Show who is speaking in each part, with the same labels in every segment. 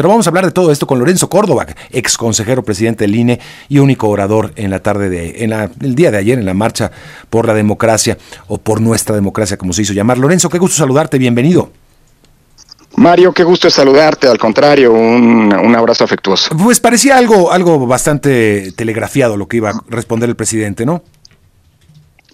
Speaker 1: Pero vamos a hablar de todo esto con Lorenzo Córdoba, ex consejero presidente del INE y único orador en la tarde de, en el día de ayer en la marcha por la democracia o por nuestra democracia, como se hizo llamar. Lorenzo, qué gusto saludarte, bienvenido.
Speaker 2: Mario, qué gusto saludarte, al contrario, un, un, abrazo afectuoso.
Speaker 1: Pues parecía algo, algo bastante telegrafiado lo que iba a responder el presidente, ¿no?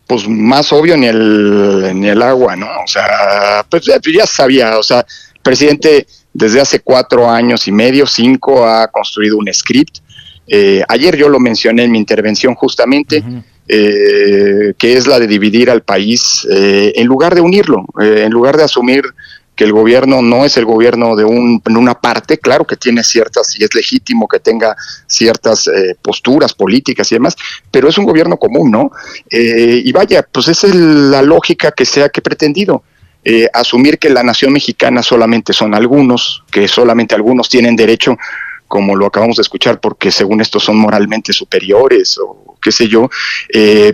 Speaker 2: Pues más obvio ni el, ni el agua, ¿no? O sea, pues ya sabía, o sea, el presidente desde hace cuatro años y medio, cinco, ha construido un script. Eh, ayer yo lo mencioné en mi intervención justamente. Eh, que es la de dividir al país eh, en lugar de unirlo, en lugar de asumir que el gobierno no es el gobierno de un, una parte, claro que tiene ciertas, y es legítimo que tenga ciertas eh, posturas políticas y demás, pero es un gobierno común, ¿no? Eh, y vaya, pues esa es la lógica que se ha que pretendido. Eh, asumir que la nación mexicana solamente son algunos, que solamente algunos tienen derecho, como lo acabamos de escuchar, porque según esto son moralmente superiores o qué sé yo,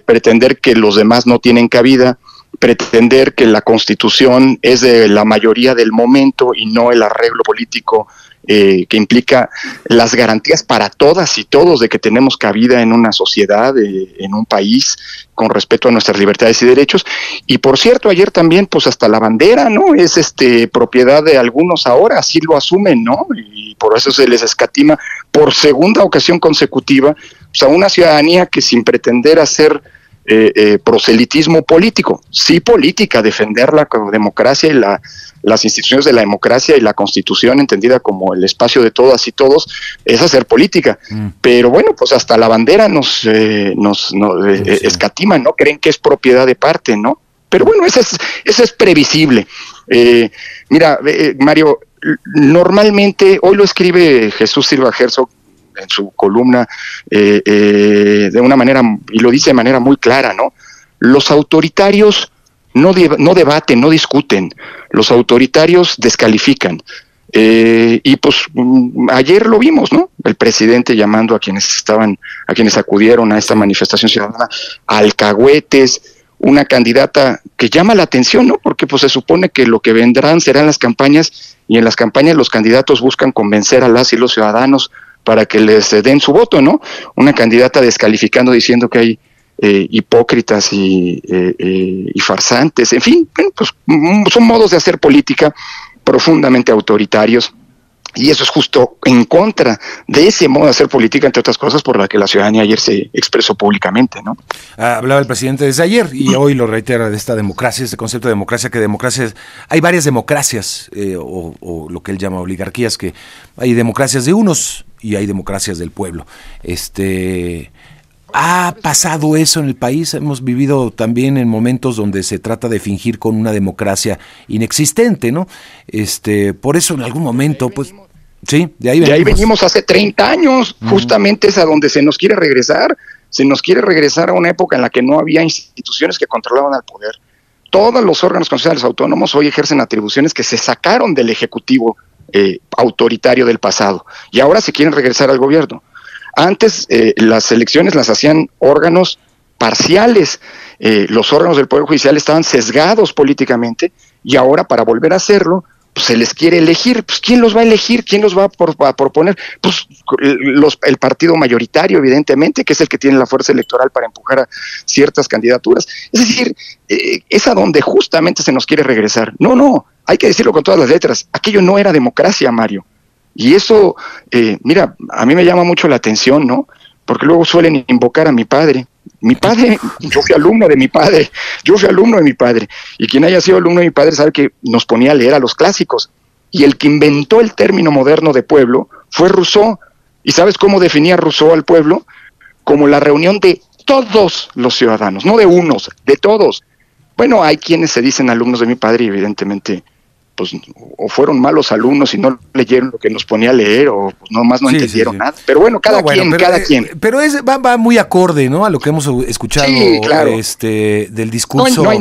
Speaker 2: pretender que los demás no tienen cabida, pretender que la constitución es de la mayoría del momento y no el arreglo político eh, que implica las garantías para todas y todos de que tenemos cabida en una sociedad, eh, en un país, con respeto a nuestras libertades y derechos. Y por cierto, ayer también, pues hasta la bandera, ¿no? Es este propiedad de algunos ahora, así lo asumen, ¿no? Y por eso se les escatima por segunda ocasión consecutiva pues, a una ciudadanía que sin pretender hacer eh, eh, proselitismo político, sí política, defender la democracia y la, las instituciones de la democracia y la constitución entendida como el espacio de todas y todos, es hacer política. Mm. Pero bueno, pues hasta la bandera nos, eh, nos, escatima, ¿no? Creen que es propiedad de parte, ¿no? Pero bueno, eso es, eso es previsible. mira, Mario, normalmente, hoy lo escribe Jesús Silva Herzog en su columna eh, eh, de una manera, y lo dice de manera muy clara, ¿no? Los autoritarios no, no debaten, no discuten, los autoritarios descalifican. Eh, y pues mm, ayer lo vimos, ¿no? El presidente llamando a quienes estaban, a quienes acudieron a esta manifestación ciudadana, alcahuetes, una candidata que llama la atención, ¿no? Porque pues se supone que lo que vendrán serán las campañas y en las campañas los candidatos buscan convencer a las y los ciudadanos para que les den su voto, ¿no? Una candidata descalificando diciendo que hay eh, hipócritas y, eh, eh, farsantes, en fin, pues mm, son modos de hacer política profundamente autoritarios. Y eso es justo en contra de ese modo de hacer política, entre otras cosas, por la que la ciudadanía ayer se expresó públicamente, ¿no?
Speaker 1: Ah, hablaba el presidente desde ayer y hoy lo reitera de esta democracia, este concepto de democracia, que democracia, hay varias democracias, o, o, lo que él llama oligarquías, que hay democracias de unos y hay democracias del pueblo. Este ha pasado eso en el país, hemos vivido también en momentos donde se trata de fingir con una democracia inexistente, ¿no? Este, por eso en algún momento pues sí,
Speaker 2: de ahí venimos. De ahí venimos hace 30 años, justamente es a donde se nos quiere regresar, se nos quiere regresar a una época en la que no había instituciones que controlaban al poder. Todos los órganos constitucionales autónomos hoy ejercen atribuciones que se sacaron del ejecutivo eh, autoritario del pasado y ahora se quieren regresar al gobierno. Antes eh, las elecciones las hacían órganos parciales, eh, los órganos del Poder Judicial estaban sesgados políticamente y ahora para volver a hacerlo pues se les quiere elegir, pues ¿quién los va a elegir? ¿Quién los va a, proponer? Pues los, el partido mayoritario, evidentemente, que es el que tiene la fuerza electoral para empujar a ciertas candidaturas. Es decir, es a donde justamente se nos quiere regresar. No, no, hay que decirlo con todas las letras, aquello no era democracia, Mario. Y eso, eh, mira, a mí me llama mucho la atención, ¿no? Porque luego suelen invocar a mi padre. Mi padre, yo fui alumno de mi padre, yo fui alumno de mi padre. Y quien haya sido alumno de mi padre sabe que nos ponía a leer a los clásicos. Y el que inventó el término moderno de pueblo fue Rousseau. ¿Y sabes cómo definía Rousseau al pueblo? Como la reunión de todos los ciudadanos, no de unos, de todos. Bueno, hay quienes se dicen alumnos de mi padre y evidentemente pues o fueron malos alumnos y no leyeron lo que nos ponía a leer o pues nomás no entendieron nada. Pero bueno, cada quien, cada eh, quien.
Speaker 1: Pero es, va, muy acorde, ¿no? A lo que hemos escuchado este, del discurso
Speaker 2: no hay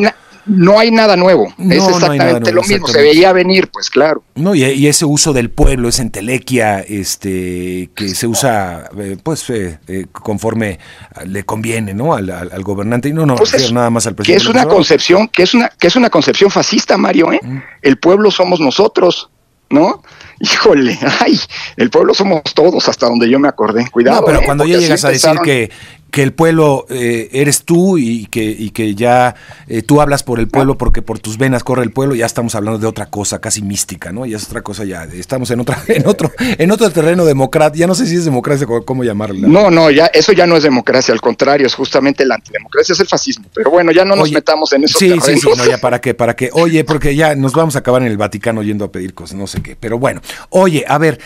Speaker 2: nada nuevo. es exactamente lo mismo. Se veía venir, pues claro.
Speaker 1: No, y, ese uso del pueblo, esa entelequia, este, que se usa, eh, pues, eh, eh, conforme le conviene, ¿no? Al, gobernante. Y no, no,
Speaker 2: pues
Speaker 1: nada más al presidente.
Speaker 2: Que es una concepción, que es una, que es una concepción fascista, Mario, ¿eh? Mm. El pueblo somos nosotros. ¿no? Híjole, ay, el pueblo somos todos, hasta donde yo me acordé. Cuidado.
Speaker 1: No, pero ¿eh? cuando ya llegas a decir que, que el pueblo eh, eres tú y que, y que ya eh, tú hablas por el pueblo porque por tus venas corre el pueblo, ya estamos hablando de otra cosa casi mística, ¿no? Ya es otra cosa ya, estamos en otra en otro en otro terreno democrático, ya no sé si es democracia cómo llamarla.
Speaker 2: No, no, ya eso ya no es democracia, al contrario, es justamente la antidemocracia, es el fascismo, pero bueno, ya no nos metamos en eso.
Speaker 1: Sí, sí, sí, no, ya para qué, para qué. Oye, porque ya nos vamos a acabar en el Vaticano yendo a pedir cosas, no sé qué, pero bueno. Oye, a ver,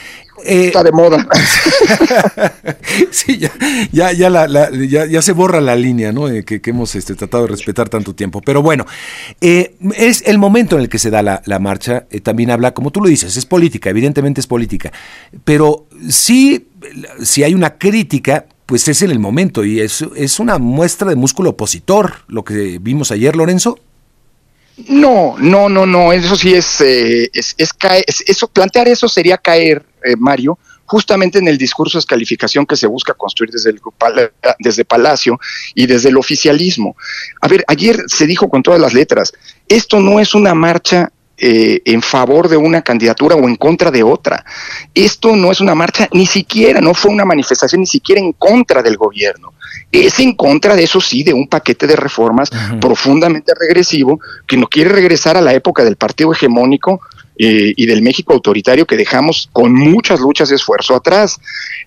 Speaker 2: eh, Está de moda.
Speaker 1: sí, ya, ya, la, ya, se borra la línea ¿no? que, hemos este, tratado de respetar tanto tiempo. Pero bueno, eh, es el momento en el que se da la, marcha. Eh, también habla, como tú lo dices, es política, evidentemente es política. Pero sí, si hay una crítica, pues es en el momento y es, es una muestra de músculo opositor, lo que vimos ayer, Lorenzo.
Speaker 2: No, no, no, no, eso sí es, es, eso, plantear eso sería caer eh, Mario, justamente en el discurso de descalificación que se busca construir desde, el, desde Palacio y desde el oficialismo. A ver, ayer se dijo con todas las letras, esto no es una marcha eh, en favor de una candidatura o en contra de otra. Esto no es una marcha, ni siquiera, no fue una manifestación ni siquiera en contra del gobierno. Es en contra de eso sí, de un paquete de reformas profundamente regresivo que no quiere regresar a la época del partido hegemónico eh, y del México autoritario que dejamos con muchas luchas de esfuerzo atrás.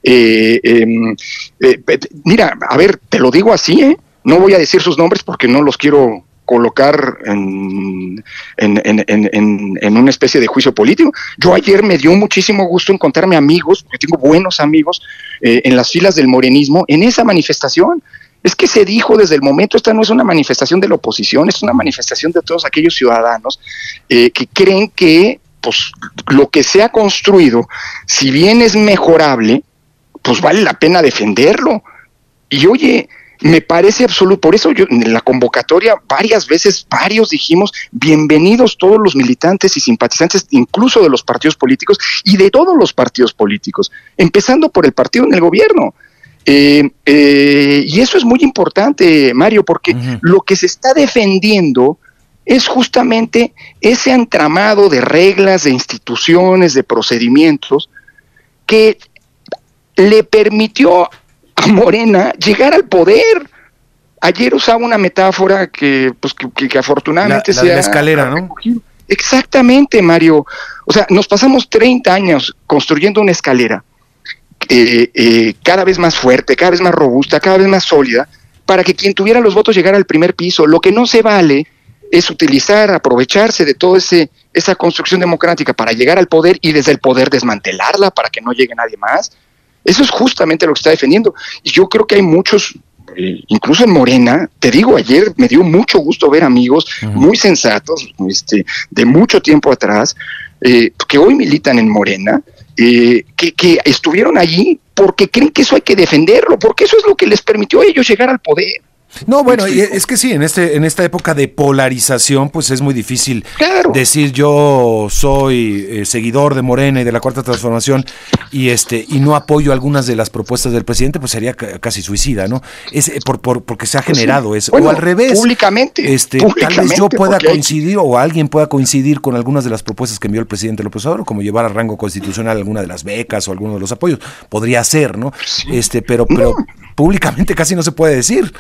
Speaker 2: Eh, em, eh, mira, a ver, te lo digo así, no voy a decir sus nombres porque no los quiero colocar en, en, una especie de juicio político. Yo ayer me dio muchísimo gusto encontrarme amigos, porque tengo buenos amigos en las filas del morenismo, en esa manifestación. Es que se dijo desde el momento, esta no es una manifestación de la oposición, es una manifestación de todos aquellos ciudadanos eh, que creen que pues, lo que se ha construido, si bien es mejorable, pues vale la pena defenderlo. Y oye, me parece absoluto, por eso yo en la convocatoria varias veces, varios dijimos, bienvenidos todos los militantes y simpatizantes, incluso de los partidos políticos y de todos los partidos políticos, empezando por el partido en el gobierno. Eh, eh, y eso es muy importante, Mario, porque lo que se está defendiendo es justamente ese entramado de reglas, de instituciones, de procedimientos que le permitió a Morena llegar al poder. Ayer usaba una metáfora que, pues, que, afortunadamente
Speaker 1: la, la escalera, ¿no?
Speaker 2: Exactamente, Mario. O sea, nos pasamos 30 años construyendo una escalera eh, eh, cada vez más fuerte, cada vez más robusta, cada vez más sólida, para que quien tuviera los votos llegara al primer piso. Lo que no se vale es utilizar, aprovecharse de toda esa construcción democrática para llegar al poder y desde el poder desmantelarla para que no llegue nadie más. Eso es justamente lo que está defendiendo. Y yo creo que hay muchos, eh, incluso en Morena, te digo, ayer me dio mucho gusto ver amigos muy sensatos, este, de mucho tiempo atrás, que hoy militan en Morena, eh, que, que estuvieron allí porque creen que eso hay que defenderlo, porque eso es lo que les permitió a ellos llegar al poder.
Speaker 1: No, bueno, es que sí, en este, en esta época de polarización, pues es muy difícil decir yo soy eh, seguidor de Morena y de la Cuarta Transformación y este y no apoyo algunas de las propuestas del presidente, pues sería casi suicida, ¿no? Es eh, por, por, porque se ha generado eso. o al revés.
Speaker 2: Públicamente.
Speaker 1: Este, tal vez yo pueda coincidir o alguien pueda coincidir con algunas de las propuestas que envió el presidente López Obrador, como llevar a rango constitucional alguna de las becas o alguno de los apoyos. Podría ser, ¿no? Este, pero, pero públicamente casi no se puede decir.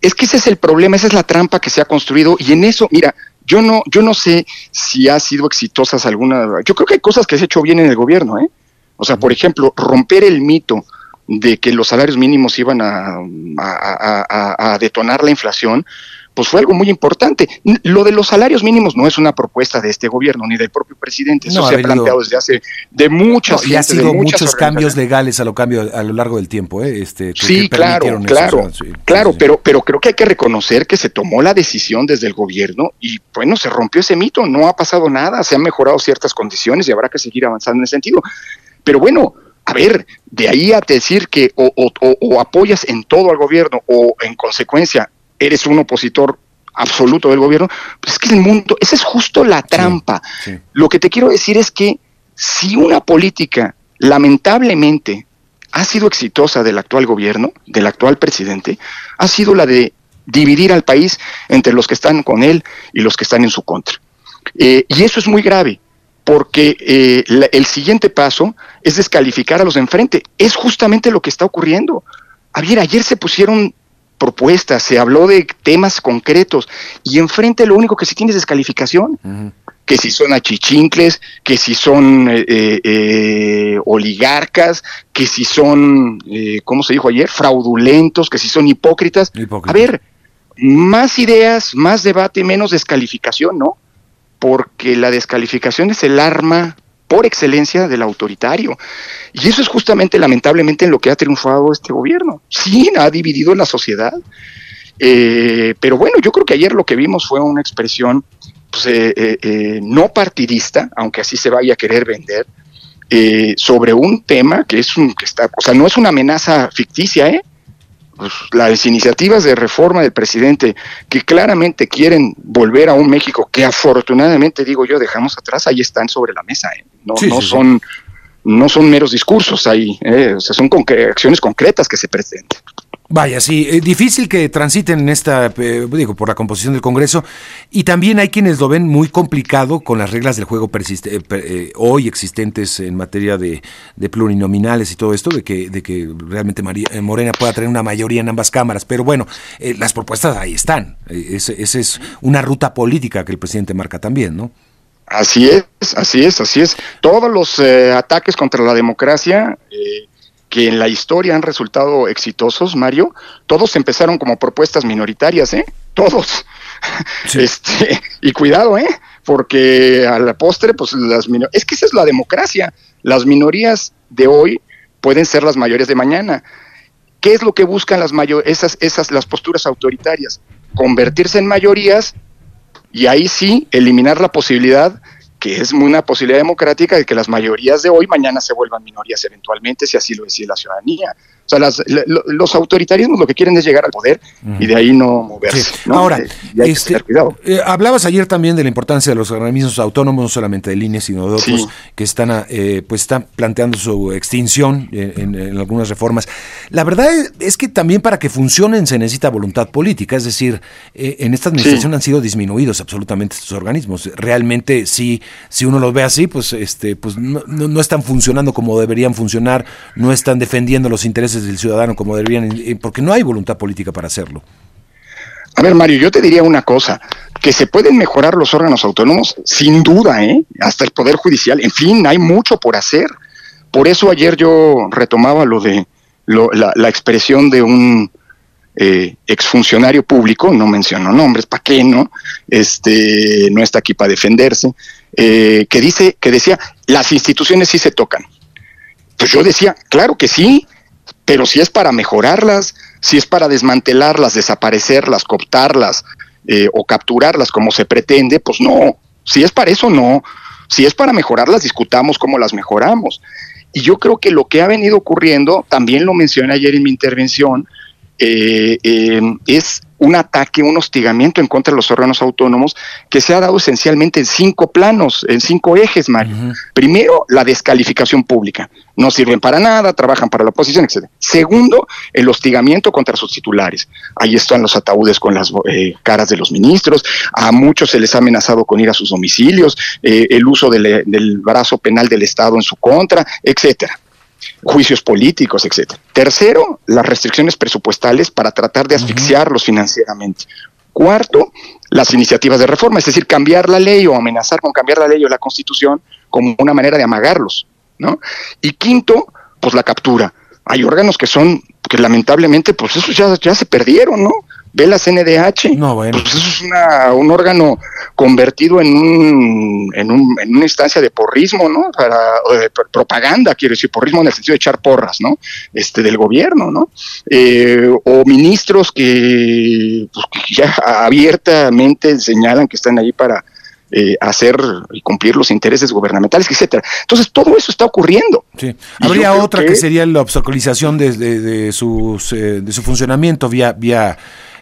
Speaker 2: Es que ese es el problema, esa es la trampa que se ha construido y en eso, mira, yo no, yo no sé si ha sido exitosas alguna. Yo creo que hay cosas que se ha hecho bien en el gobierno, ¿eh? O sea, por ejemplo, romper el mito de que los salarios mínimos iban a, a detonar la inflación, pues fue algo muy importante. Lo de los salarios mínimos no es una propuesta de este gobierno ni del propio presidente, eso se ha planteado desde hace de muchas
Speaker 1: no, y ha sido muchos cambios legales a lo cambio a lo largo del tiempo, ¿eh? Este,
Speaker 2: sí, claro, claro, claro, pero pero creo que hay que reconocer que se tomó la decisión desde el gobierno y bueno se rompió ese mito, no ha pasado nada, se han mejorado ciertas condiciones y habrá que seguir avanzando en ese sentido. Pero bueno, a ver, de ahí a decir que o, o, apoyas en todo al gobierno o en consecuencia eres un opositor absoluto del gobierno, pues es que el mundo, esa es justo la trampa. Lo que te quiero decir es que si una política lamentablemente ha sido exitosa del actual gobierno, del actual presidente, ha sido la de dividir al país entre los que están con él y los que están en su contra. Eh, y eso es muy grave, porque eh, el siguiente paso es descalificar a los de enfrente. Es justamente lo que está ocurriendo. A ver, ayer se pusieron propuestas, se habló de temas concretos y enfrente lo único que se tiene es descalificación. Que si son achichincles, que si son eh, eh, oligarcas, que si son, eh, ¿cómo se dijo ayer? Fraudulentos, que si son hipócritas. A ver, más ideas, más debate, menos descalificación, ¿no? Porque la descalificación es el arma por excelencia del autoritario. Y eso es justamente, lamentablemente, en lo que ha triunfado este gobierno. Sí, ha dividido la sociedad. Eh, pero bueno, yo creo que ayer lo que vimos fue una expresión pues, eh, eh, no partidista, aunque así se vaya a querer vender, sobre un tema que es un que está, o sea, no es una amenaza ficticia, ¿eh? Pues, las iniciativas de reforma del presidente que claramente quieren volver a un México que afortunadamente, digo yo, dejamos atrás, ahí están sobre la mesa. ¿eh? No, no son no son meros discursos ahí, ¿eh? o sea, son acciones concretas que se presentan.
Speaker 1: Vaya, sí, eh, difícil que transiten en esta, eh, digo, por la composición del Congreso, y también hay quienes lo ven muy complicado con las reglas del juego eh, hoy existentes en materia de, plurinominales y todo esto, de que, de que realmente Morena pueda tener una mayoría en ambas cámaras. Pero bueno, las propuestas ahí están. Esa es una ruta política que el presidente marca también, ¿no?
Speaker 2: Así es, así es, así es. Todos los ataques contra la democracia que en la historia han resultado exitosos, Mario, todos empezaron como propuestas minoritarias, ¿eh? Todos. Este, y cuidado, ¿eh? Porque a la postre, pues las minorías, es que esa es la democracia. Las minorías de hoy pueden ser las mayorías de mañana. ¿Qué es lo que buscan las esas, esas las posturas autoritarias? Convertirse en mayorías y ahí sí eliminar la posibilidad que es una posibilidad democrática de que las mayorías de hoy mañana se vuelvan minorías eventualmente, si así lo decide la ciudadanía. O sea, los autoritarismos lo que quieren es llegar al poder y de ahí no moverse.
Speaker 1: Ahora, este, eh, hablabas ayer también de la importancia de los organismos autónomos, no solamente de líneas, sino de otros que están, eh, pues están planteando su extinción en, algunas reformas. La verdad es que también para que funcionen se necesita voluntad política, es decir, eh, en esta administración han sido disminuidos absolutamente estos organismos. Realmente, sí, si uno los ve así, pues, este, pues no, no están funcionando como deberían funcionar, no están defendiendo los del ciudadano como deberían, porque no hay voluntad política para hacerlo.
Speaker 2: A ver, Mario, yo te diría una cosa, que se pueden mejorar los órganos autónomos, sin duda, ¿eh? hasta el Poder Judicial, en fin, hay mucho por hacer. Por eso ayer yo retomaba lo de la, expresión de un eh, exfuncionario público, no menciono nombres, ¿para qué no? Este, no está aquí para defenderse, eh, que dice, que decía, las instituciones sí se tocan. Pues yo decía, claro que sí, pero si es para mejorarlas, si es para desmantelarlas, desaparecerlas, cooptarlas eh, o capturarlas como se pretende, pues no. Si es para eso, no. Si es para mejorarlas, discutamos cómo las mejoramos. Y yo creo que lo que ha venido ocurriendo, también lo mencioné ayer en mi intervención, eh, eh, es un ataque, un hostigamiento en contra de los órganos autónomos que se ha dado esencialmente en cinco planos, en cinco ejes, Mario. Primero, la descalificación pública. No sirven para nada, trabajan para la oposición, etc. Segundo, el hostigamiento contra sus titulares. Ahí están los ataúdes con las eh, caras de los ministros. A muchos se les ha amenazado con ir a sus domicilios, eh, el uso del, del brazo penal del Estado en su contra, etcétera juicios políticos, etcétera. Tercero, las restricciones presupuestales para tratar de asfixiarlos financieramente. Cuarto, las iniciativas de reforma, es decir, cambiar la ley o amenazar con cambiar la ley o la constitución como una manera de amagarlos, ¿no? Y quinto, pues la captura. Hay órganos que son, que lamentablemente, pues esos ya, ya se perdieron, ¿no? Ve la CNDH. No, bueno. Pues eso es un órgano convertido en, un, en, un, en una instancia de porrismo, ¿no? Para, de propaganda, quiero decir, porrismo en el sentido de echar porras, ¿no? Este, del gobierno, ¿no? Eh, o ministros que, pues, que ya abiertamente señalan que están ahí para eh, hacer y cumplir los intereses gubernamentales, etcétera. Entonces, todo eso está ocurriendo.
Speaker 1: Sí. Habría otra que... sería la obstaculización de, de, sus, eh, de su funcionamiento vía, vía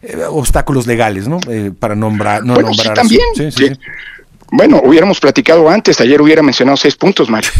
Speaker 1: eh, obstáculos legales, ¿no? para nombrar, no
Speaker 2: bueno, Sí, también. Sí, sí, Bueno, hubiéramos platicado antes, ayer hubiera mencionado seis puntos, Mario.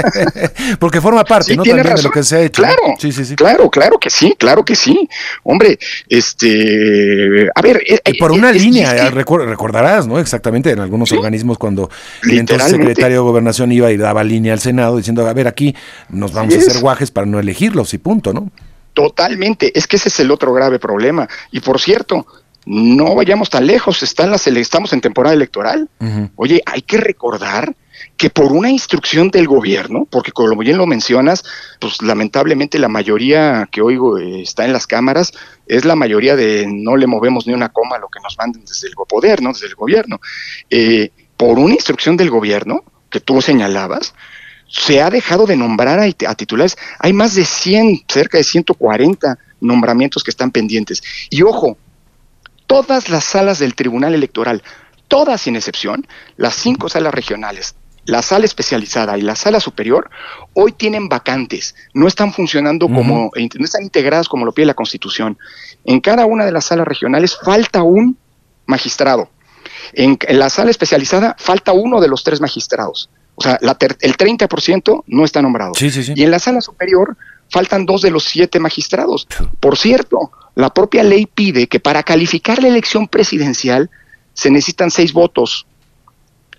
Speaker 1: Porque forma parte, ¿no? También de lo que se ha hecho.
Speaker 2: Claro, sí, sí, sí. claro, claro que sí, claro que sí. Hombre, este, a ver.
Speaker 1: Eh, por una línea, recordarás, ¿no? Exactamente, en algunos organismos cuando el entonces secretario de Gobernación iba y daba línea al Senado diciendo, a ver, aquí nos vamos a hacer guajes para no elegirlos y punto, ¿no?
Speaker 2: Totalmente, es que ese es el otro grave problema. Y por cierto, no vayamos tan lejos, están las, estamos en temporada electoral. Oye, hay que recordar que por una instrucción del gobierno, porque como bien lo mencionas, pues lamentablemente la mayoría que oigo eh, está en las cámaras, es la mayoría de no le movemos ni una coma a lo que nos manden desde el poder, ¿no? Desde el gobierno. Eh, por una instrucción del gobierno, que tú señalabas, se ha dejado de nombrar a, titulares. Hay más de 100, cerca de 140 nombramientos que están pendientes. Y ojo, todas las salas del Tribunal Electoral, todas sin excepción, las cinco salas regionales, la sala especializada y la sala superior, hoy tienen vacantes, no están funcionando como, no están integradas como lo pide la Constitución. En cada una de las salas regionales falta un magistrado. En, la sala especializada falta uno de los tres magistrados. O sea, el 30% no está nombrado. Y en la sala superior faltan dos de los siete magistrados. Por cierto, la propia ley pide que para calificar la elección presidencial se necesitan seis votos.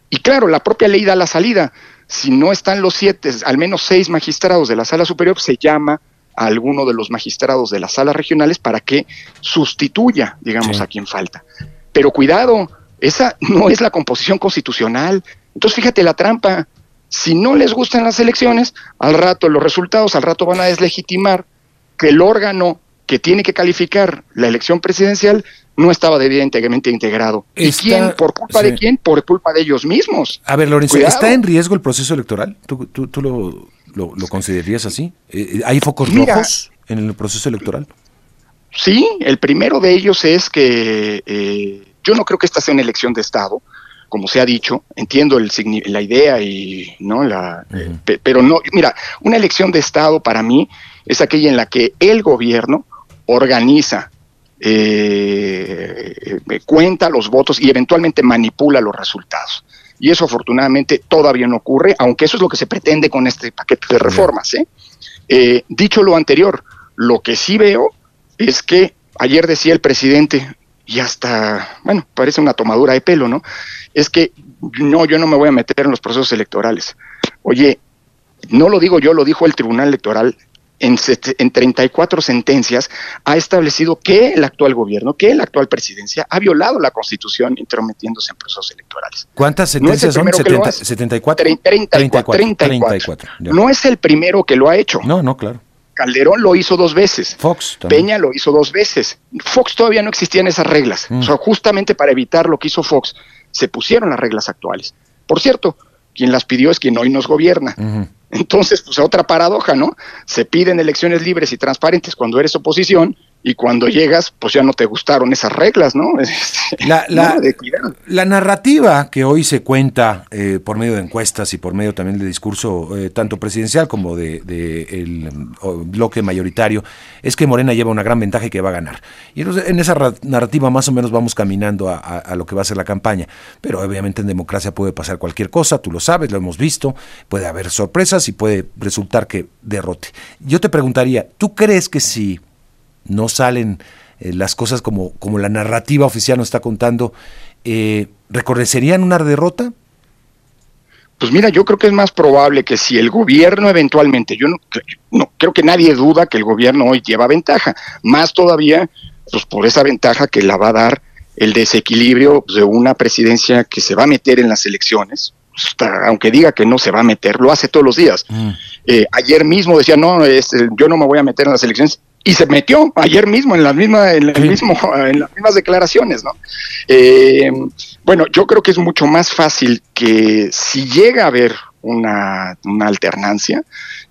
Speaker 2: Y claro, la propia ley da la salida. Si no están los siete, al menos seis magistrados de la sala superior, se llama a alguno de los magistrados de las salas regionales para que sustituya, digamos, a quien falta. Pero cuidado, esa no es la composición constitucional. Entonces, fíjate la trampa. Si no les gustan las elecciones, al rato los resultados, al rato van a deslegitimar que el órgano que tiene que calificar la elección presidencial no estaba debidamente integrado. ¿Y quién? ¿Por culpa de quién? Por culpa de ellos mismos.
Speaker 1: A ver, Lorenzo, ¿está en riesgo el proceso electoral? ¿Tú, tú, lo, lo, considerarías así? Eh, eh, ¿Hay focos rojos en el proceso electoral?
Speaker 2: Sí, el primero de ellos es que eh, yo no creo que esta sea una elección de Estado como se ha dicho, entiendo el, la idea y no la, pero no, mira, una elección de Estado para mí es aquella en la que el gobierno organiza, eh, eh, cuenta los votos y eventualmente manipula los resultados. Y eso afortunadamente todavía no ocurre, aunque eso es lo que se pretende con este paquete de reformas. ¿eh? Eh, dicho lo anterior, lo que sí veo es que ayer decía el presidente, y hasta, bueno, parece una tomadura de pelo, ¿no? Es que no, yo no me voy a meter en los procesos electorales. Oye, no lo digo yo, lo dijo el Tribunal Electoral en, en 34 sentencias, ha establecido que el actual gobierno, que la actual presidencia ha violado la Constitución intrometiéndose en procesos electorales.
Speaker 1: ¿Cuántas sentencias son? 74?
Speaker 2: 34. 34. No es el primero que lo ha hecho.
Speaker 1: No, no, claro.
Speaker 2: Calderón lo hizo dos veces.
Speaker 1: Fox
Speaker 2: Peña lo hizo dos veces. Fox todavía no existían esas reglas. Mm. O sea, justamente para evitar lo que hizo Fox, se pusieron las reglas actuales. Por cierto, quien las pidió es quien hoy nos gobierna. Entonces, pues otra paradoja, ¿no? Se piden elecciones libres y transparentes cuando eres oposición y cuando llegas, pues ya no te gustaron esas reglas, ¿no?
Speaker 1: La, la, narrativa que hoy se cuenta eh, por medio de encuestas y por medio también de discurso eh, tanto presidencial como de, el bloque mayoritario es que Morena lleva una gran ventaja y que va a ganar. Y entonces en esa narrativa más o menos vamos caminando a, lo que va a ser la campaña. Pero obviamente en democracia puede pasar cualquier cosa, tú lo sabes, lo hemos visto, puede haber sorpresas y puede resultar que derrote. Yo te preguntaría, ¿tú crees que si no salen eh, las cosas como, como la narrativa oficial nos está contando, eh, ¿reconocerían una derrota?
Speaker 2: Pues mira, yo creo que es más probable que si el gobierno eventualmente, yo no, no creo que nadie duda que el gobierno hoy lleva ventaja, más todavía, pues por esa ventaja que la va a dar el desequilibrio de una presidencia que se va a meter en las elecciones, aunque diga que no se va a meter, lo hace todos los días. Mm. Eh, ayer mismo decía, no, yo no me voy a meter en las elecciones, y se metió ayer mismo en las mismas en, el mismo, en las mismas declaraciones no eh, bueno yo creo que es mucho más fácil que si llega a haber una, alternancia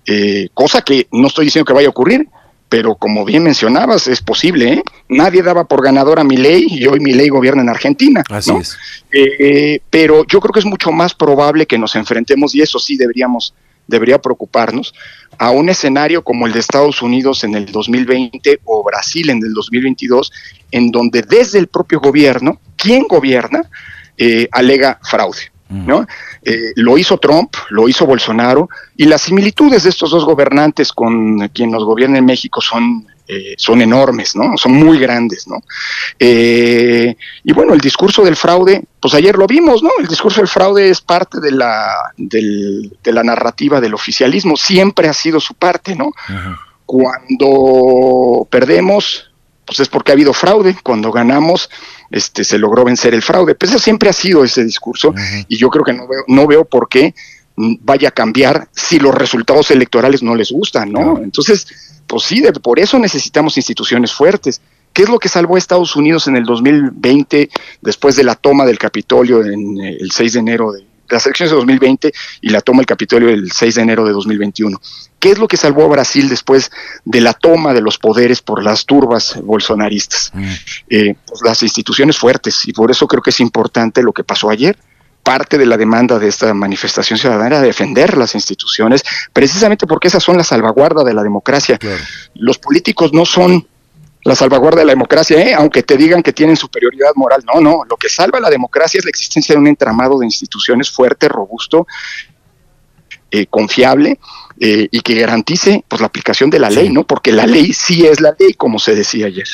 Speaker 2: eh, cosa que no estoy diciendo que vaya a ocurrir pero como bien mencionabas es posible ¿eh? nadie daba por ganador a mi ley y hoy mi ley gobierna en Argentina
Speaker 1: así es.
Speaker 2: Pero yo creo que es mucho más probable que nos enfrentemos y eso sí deberíamos debería preocuparnos a un escenario como el de Estados Unidos en el 2020 o Brasil en el 2022, en donde desde el propio gobierno, quien gobierna, eh, alega fraude. ¿no? Eh, lo hizo Trump, lo hizo Bolsonaro, y las similitudes de estos dos gobernantes con quien nos gobierna en México son, eh, son enormes, ¿no? Son muy grandes, ¿no? Eh, y bueno, el discurso del fraude, pues ayer lo vimos, ¿no? El discurso del fraude es parte de la, de la narrativa del oficialismo, siempre ha sido su parte, ¿no? Cuando perdemos, pues es porque ha habido fraude, cuando ganamos, este, se logró vencer el fraude. Pues eso siempre ha sido ese discurso y yo creo que no veo, no veo por qué vaya a cambiar si los resultados electorales no les gustan, ¿no? Entonces, pues sí, por eso necesitamos instituciones fuertes. ¿Qué es lo que salvó a Estados Unidos en el 2020 después de la toma del Capitolio en eh, el 6 de enero de, las elecciones de 2020 y la toma del Capitolio el 6 de enero de 2021. ¿Qué es lo que salvó a Brasil después de la toma de los poderes por las turbas bolsonaristas? Mm. Eh, pues las instituciones fuertes, y por eso creo que es importante lo que pasó ayer. Parte de la demanda de esta manifestación ciudadana era defender las instituciones, precisamente porque esas son la salvaguarda de la democracia. Los políticos no son la salvaguarda de la democracia, ¿eh? aunque te digan que tienen superioridad moral. No, no, lo que salva la democracia es la existencia de un entramado de instituciones fuerte, robusto, eh, confiable eh, y que garantice pues, la aplicación de la ley, ¿no? Porque la ley sí es la ley, como se decía ayer.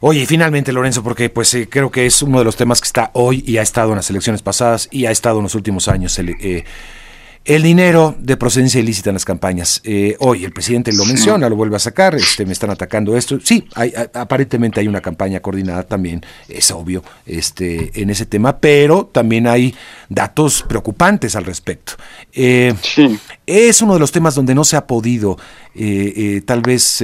Speaker 1: Oye, y finalmente, Lorenzo, porque pues creo que es uno de los temas que está hoy y ha estado en las elecciones pasadas y ha estado en los últimos años. El, el dinero de procedencia ilícita en las campañas. Eh, hoy el presidente lo menciona, lo vuelve a sacar, este, me están atacando esto. Sí, hay, aparentemente hay una campaña coordinada también, es obvio, este, en ese tema, pero también hay datos preocupantes al respecto. Eh, es uno de los temas donde no se ha podido eh, tal vez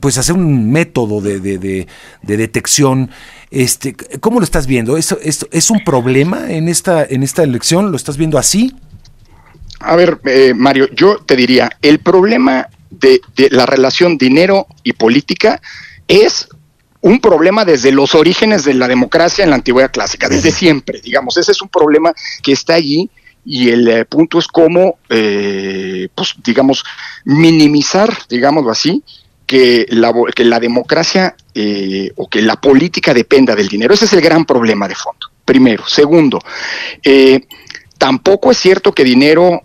Speaker 1: pues hacer un método de, de, detección. Este, ¿Cómo lo estás viendo? ¿Esto, esto, ¿Es un problema en esta, en esta elección? ¿Lo estás viendo así?
Speaker 2: A ver, eh, Mario, yo te diría, el problema de, la relación dinero y política es un problema desde los orígenes de la democracia en la antigüedad clásica, desde siempre, digamos, ese es un problema que está allí y el eh, punto es cómo, eh, pues, digamos, minimizar, digámoslo así, que la, que la democracia o que la política dependa del dinero. Ese es el gran problema de fondo, primero. Segundo, tampoco es cierto que dinero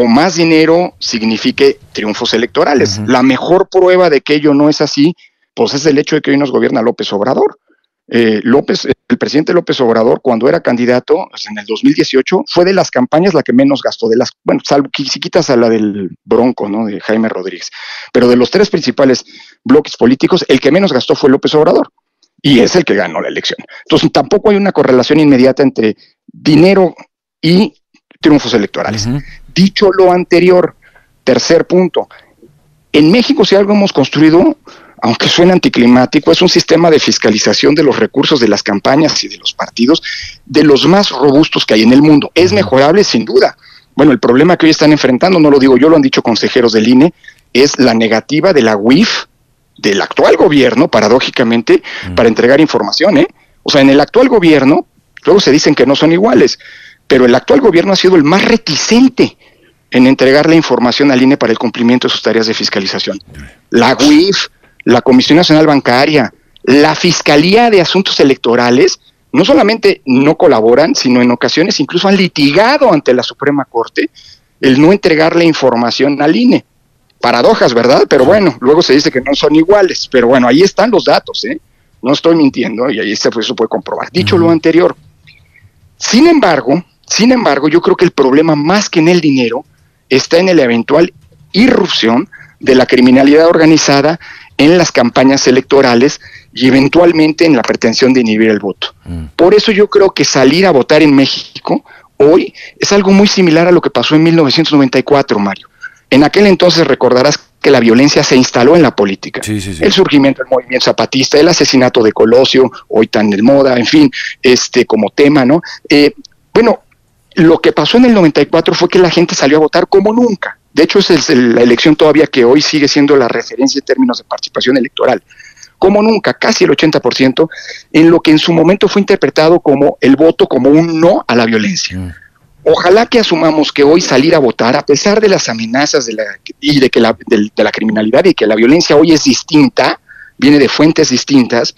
Speaker 2: o más dinero signifique triunfos electorales. La mejor prueba de que ello no es así, pues es el hecho de que hoy nos gobierna López Obrador. Eh, López, el presidente López Obrador, cuando era candidato pues, en el 2018, fue de las campañas la que menos gastó, de las, bueno, salvo si quitas a la del Bronco, ¿no? De Jaime Rodríguez. Pero de los tres principales bloques políticos, el que menos gastó fue López Obrador. Y es el que ganó la elección. Entonces, tampoco hay una correlación inmediata entre dinero y triunfos electorales. Dicho lo anterior, tercer punto, en México si algo hemos construido, aunque suene anticlimático, es un sistema de fiscalización de los recursos de las campañas y de los partidos de los más robustos que hay en el mundo. Es mejorable sin duda. Bueno, el problema que hoy están enfrentando, no lo digo yo, lo han dicho consejeros del INE, es la negativa de la UIF del actual gobierno, paradójicamente, para entregar información. ¿eh? O sea, en el actual gobierno, luego se dicen que no son iguales, pero el actual gobierno ha sido el más reticente en entregar la información al INE para el cumplimiento de sus tareas de fiscalización. La UIF, la Comisión Nacional Bancaria, la Fiscalía de Asuntos Electorales, no solamente no colaboran, sino en ocasiones incluso han litigado ante la Suprema Corte el no entregar la información al INE. Paradojas, ¿verdad? Pero bueno, luego se dice que no son iguales. Pero bueno, ahí están los datos, ¿eh? No estoy mintiendo y ahí se, eso puede comprobar. Dicho lo anterior, sin embargo, sin embargo, yo creo que el problema más que en el dinero está en la eventual irrupción de la criminalidad organizada en las campañas electorales y eventualmente en la pretensión de inhibir el voto. Mm. Por eso yo creo que salir a votar en México hoy es algo muy similar a lo que pasó en 1994, Mario. En aquel entonces recordarás que la violencia se instaló en la política. El surgimiento del movimiento zapatista, el asesinato de Colosio, hoy tan de moda, en fin, este como tema, ¿no? Eh, bueno, lo que pasó en el 94 fue que la gente salió a votar como nunca. De hecho, es la elección todavía que hoy sigue siendo la referencia en términos de participación electoral. Como nunca, casi el 80%, en lo que en su momento fue interpretado como el voto como un no a la violencia. Mm. Ojalá que asumamos que hoy salir a votar, a pesar de las amenazas de la, y de que la, de la criminalidad y que la violencia hoy es distinta, viene de fuentes distintas,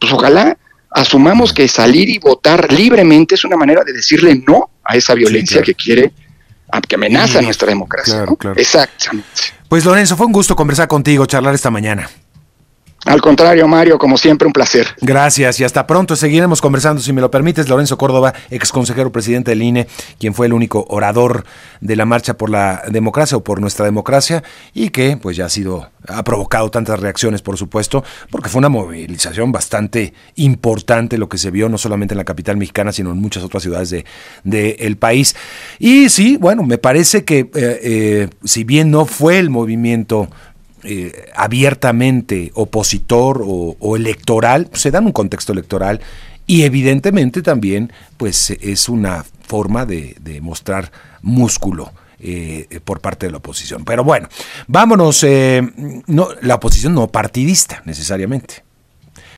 Speaker 2: pues ojalá asumamos que salir y votar libremente es una manera de decirle no a esa violencia que quiere, que amenaza nuestra democracia. Exactamente.
Speaker 1: Pues Lorenzo, fue un gusto conversar contigo, charlar esta mañana.
Speaker 2: Al contrario, Mario, como siempre, un placer.
Speaker 1: Gracias y hasta pronto. Seguiremos conversando, si me lo permites. Lorenzo Córdoba, ex consejero presidente del INE, quien fue el único orador de la marcha por la democracia o por nuestra democracia y que, pues, ya ha sido, ha provocado tantas reacciones, por supuesto, porque fue una movilización bastante importante lo que se vio, no solamente en la capital mexicana, sino en muchas otras ciudades del de, el país. Y sí, bueno, me parece que, eh, eh, si bien no fue el movimiento eh, abiertamente opositor o, electoral, se da en un contexto electoral y evidentemente también pues es una forma de, mostrar músculo. Eh, por parte de la oposición. Pero bueno, vámonos, eh, no, la oposición no partidista necesariamente.